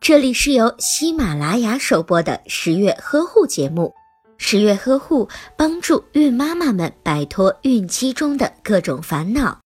这里是由喜马拉雅首播的十月呵护节目。十月呵护帮助孕妈妈们摆脱孕期中的各种烦恼。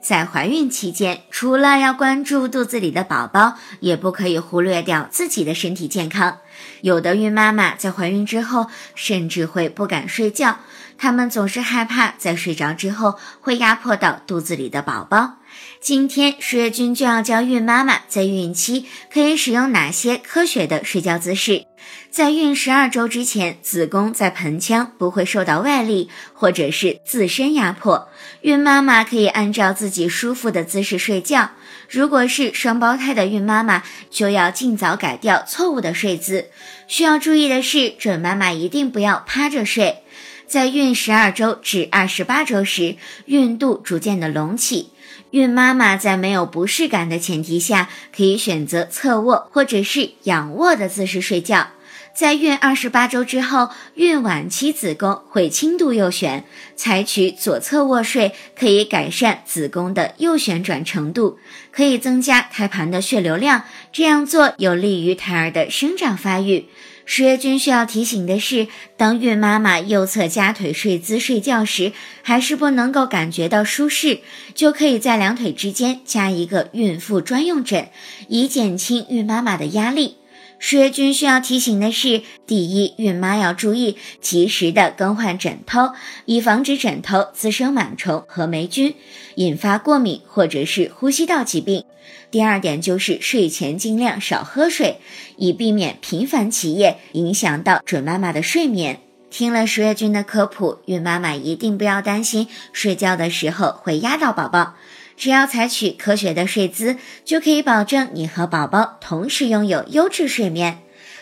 在怀孕期间，除了要关注肚子里的宝宝，也不可以忽略掉自己的身体健康。有的孕妈妈在怀孕之后，甚至会不敢睡觉，他们总是害怕在睡着之后会压迫到肚子里的宝宝。今天，十月君就要教孕妈妈在孕期可以使用哪些科学的睡觉姿势。在孕十二周之前，子宫在盆腔不会受到外力或者是自身压迫，孕妈妈可以按照自己舒服的姿势睡觉。如果是双胞胎的孕妈妈，就要尽早改掉错误的睡姿。需要注意的是，准妈妈一定不要趴着睡。在孕十二周至二十八周时，孕肚逐渐的隆起。孕妈妈在没有不适感的前提下，可以选择侧卧或者是仰卧的姿势睡觉。在孕二十八周之后，孕晚期子宫会轻度右旋，采取左侧卧睡可以改善子宫的右旋转程度，可以增加胎盘的血流量，这样做有利于胎儿的生长发育。十月君需要提醒的是，当孕妈妈右侧夹腿睡姿睡觉时，还是不能够感觉到舒适，就可以在两腿之间加一个孕妇专用枕，以减轻孕妈妈的压力。十月君需要提醒的是，第一，孕妈要注意及时的更换枕头，以防止枕头滋生螨虫和霉菌，引发过敏或者是呼吸道疾病。第二点就是睡前尽量少喝水，以避免频繁起夜，影响到准妈妈的睡眠。听了十月君的科普，孕妈妈一定不要担心睡觉的时候会压到宝宝，只要采取科学的睡姿，就可以保证你和宝宝同时拥有优质睡眠。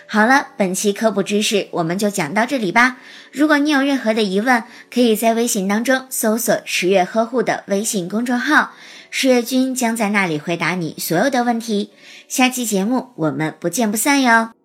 好了，本期科普知识我们就讲到这里吧。如果你有任何的疑问，可以在微信当中搜索“十月呵护”的微信公众号。十月君将在那里回答你所有的问题，下期节目我们不见不散哟。